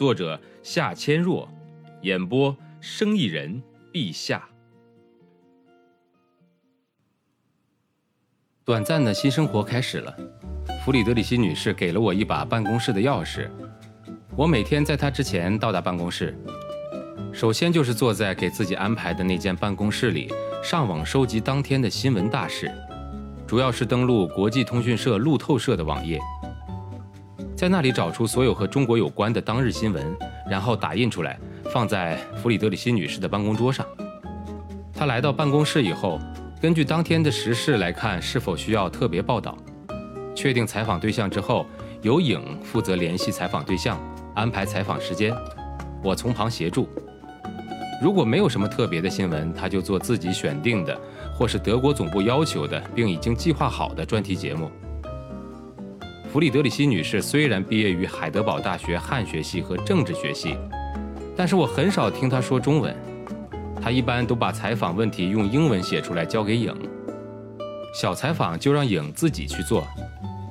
作者夏千若，演播生意人陛下。短暂的新生活开始了。弗里德里希女士给了我一把办公室的钥匙，我每天在她之前到达办公室。首先就是坐在给自己安排的那间办公室里，上网收集当天的新闻大事，主要是登录国际通讯社路透社的网页。在那里找出所有和中国有关的当日新闻，然后打印出来，放在弗里德里希女士的办公桌上。她来到办公室以后，根据当天的时事来看是否需要特别报道。确定采访对象之后，由影负责联系采访对象，安排采访时间，我从旁协助。如果没有什么特别的新闻，他就做自己选定的，或是德国总部要求的，并已经计划好的专题节目。弗里德里希女士虽然毕业于海德堡大学汉学系和政治学系，但是我很少听她说中文。她一般都把采访问题用英文写出来交给影，小采访就让影自己去做，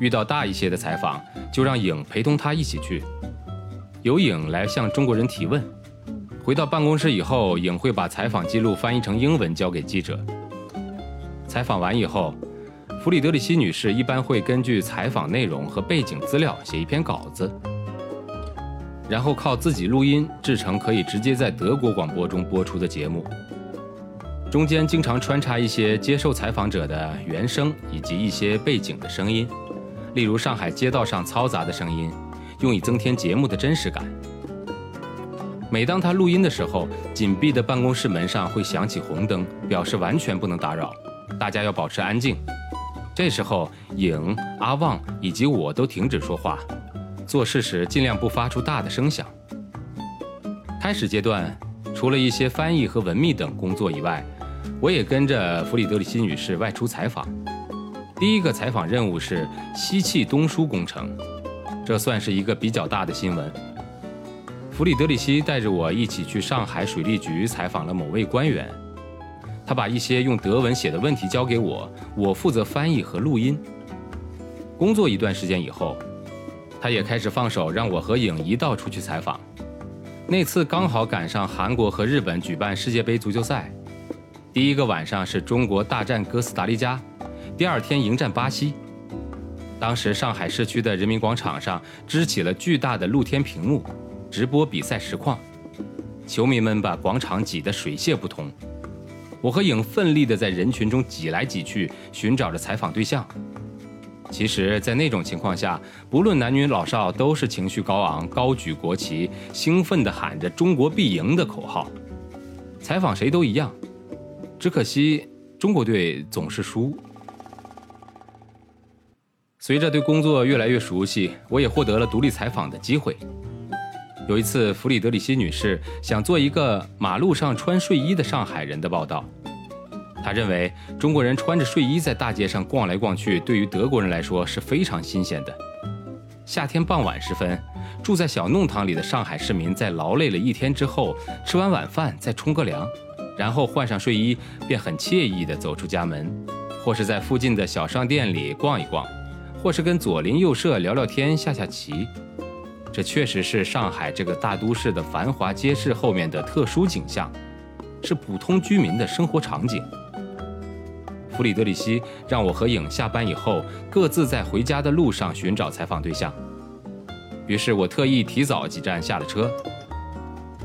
遇到大一些的采访就让影陪同她一起去，由影来向中国人提问。回到办公室以后，影会把采访记录翻译成英文交给记者。采访完以后。弗里德里希女士一般会根据采访内容和背景资料写一篇稿子，然后靠自己录音制成可以直接在德国广播中播出的节目。中间经常穿插一些接受采访者的原声以及一些背景的声音，例如上海街道上嘈杂的声音，用以增添节目的真实感。每当他录音的时候，紧闭的办公室门上会响起红灯，表示完全不能打扰，大家要保持安静。这时候，影、阿旺以及我都停止说话，做事时尽量不发出大的声响。开始阶段，除了一些翻译和文秘等工作以外，我也跟着弗里德里希女士外出采访。第一个采访任务是西气东输工程，这算是一个比较大的新闻。弗里德里希带着我一起去上海水利局采访了某位官员。他把一些用德文写的问题交给我，我负责翻译和录音。工作一段时间以后，他也开始放手让我和影一道出去采访。那次刚好赶上韩国和日本举办世界杯足球赛，第一个晚上是中国大战哥斯达黎加，第二天迎战巴西。当时上海市区的人民广场上支起了巨大的露天屏幕，直播比赛实况，球迷们把广场挤得水泄不通。我和影奋力地在人群中挤来挤去，寻找着采访对象。其实，在那种情况下，不论男女老少，都是情绪高昂，高举国旗，兴奋地喊着“中国必赢”的口号。采访谁都一样，只可惜中国队总是输。随着对工作越来越熟悉，我也获得了独立采访的机会。有一次，弗里德里希女士想做一个马路上穿睡衣的上海人的报道。她认为中国人穿着睡衣在大街上逛来逛去，对于德国人来说是非常新鲜的。夏天傍晚时分，住在小弄堂里的上海市民在劳累了一天之后，吃完晚饭再冲个凉，然后换上睡衣，便很惬意地走出家门，或是在附近的小商店里逛一逛，或是跟左邻右舍聊聊天、下下棋。这确实是上海这个大都市的繁华街市后面的特殊景象，是普通居民的生活场景。弗里德里希让我和影下班以后各自在回家的路上寻找采访对象，于是我特意提早几站下了车，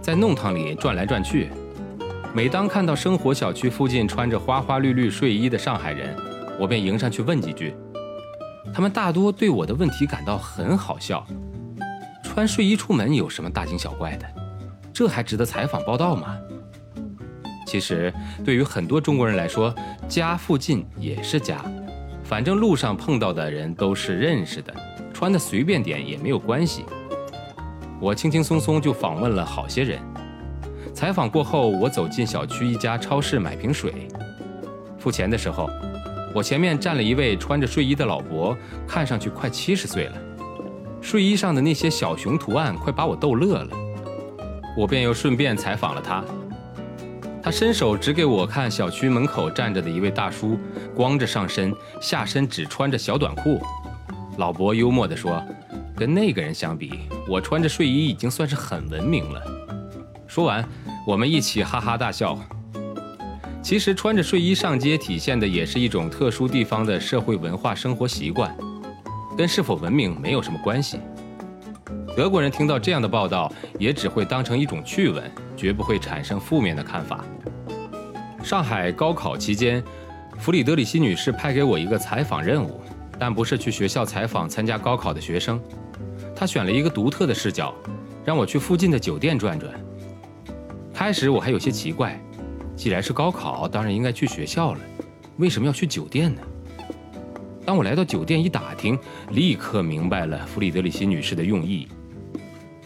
在弄堂里转来转去。每当看到生活小区附近穿着花花绿绿睡衣的上海人，我便迎上去问几句。他们大多对我的问题感到很好笑。穿睡衣出门有什么大惊小怪的？这还值得采访报道吗？其实，对于很多中国人来说，家附近也是家，反正路上碰到的人都是认识的，穿的随便点也没有关系。我轻轻松松就访问了好些人。采访过后，我走进小区一家超市买瓶水，付钱的时候，我前面站了一位穿着睡衣的老伯，看上去快七十岁了，睡衣上的那些小熊图案快把我逗乐了。我便又顺便采访了他。他伸手指给我看小区门口站着的一位大叔，光着上身，下身只穿着小短裤。老伯幽默地说：“跟那个人相比，我穿着睡衣已经算是很文明了。”说完，我们一起哈哈大笑。其实穿着睡衣上街，体现的也是一种特殊地方的社会文化生活习惯，跟是否文明没有什么关系。德国人听到这样的报道，也只会当成一种趣闻，绝不会产生负面的看法。上海高考期间，弗里德里希女士派给我一个采访任务，但不是去学校采访参加高考的学生，她选了一个独特的视角，让我去附近的酒店转转。开始我还有些奇怪，既然是高考，当然应该去学校了，为什么要去酒店呢？当我来到酒店一打听，立刻明白了弗里德里希女士的用意。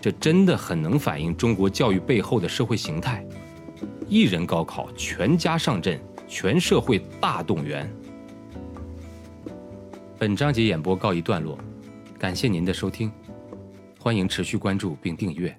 这真的很能反映中国教育背后的社会形态：一人高考，全家上阵，全社会大动员。本章节演播告一段落，感谢您的收听，欢迎持续关注并订阅。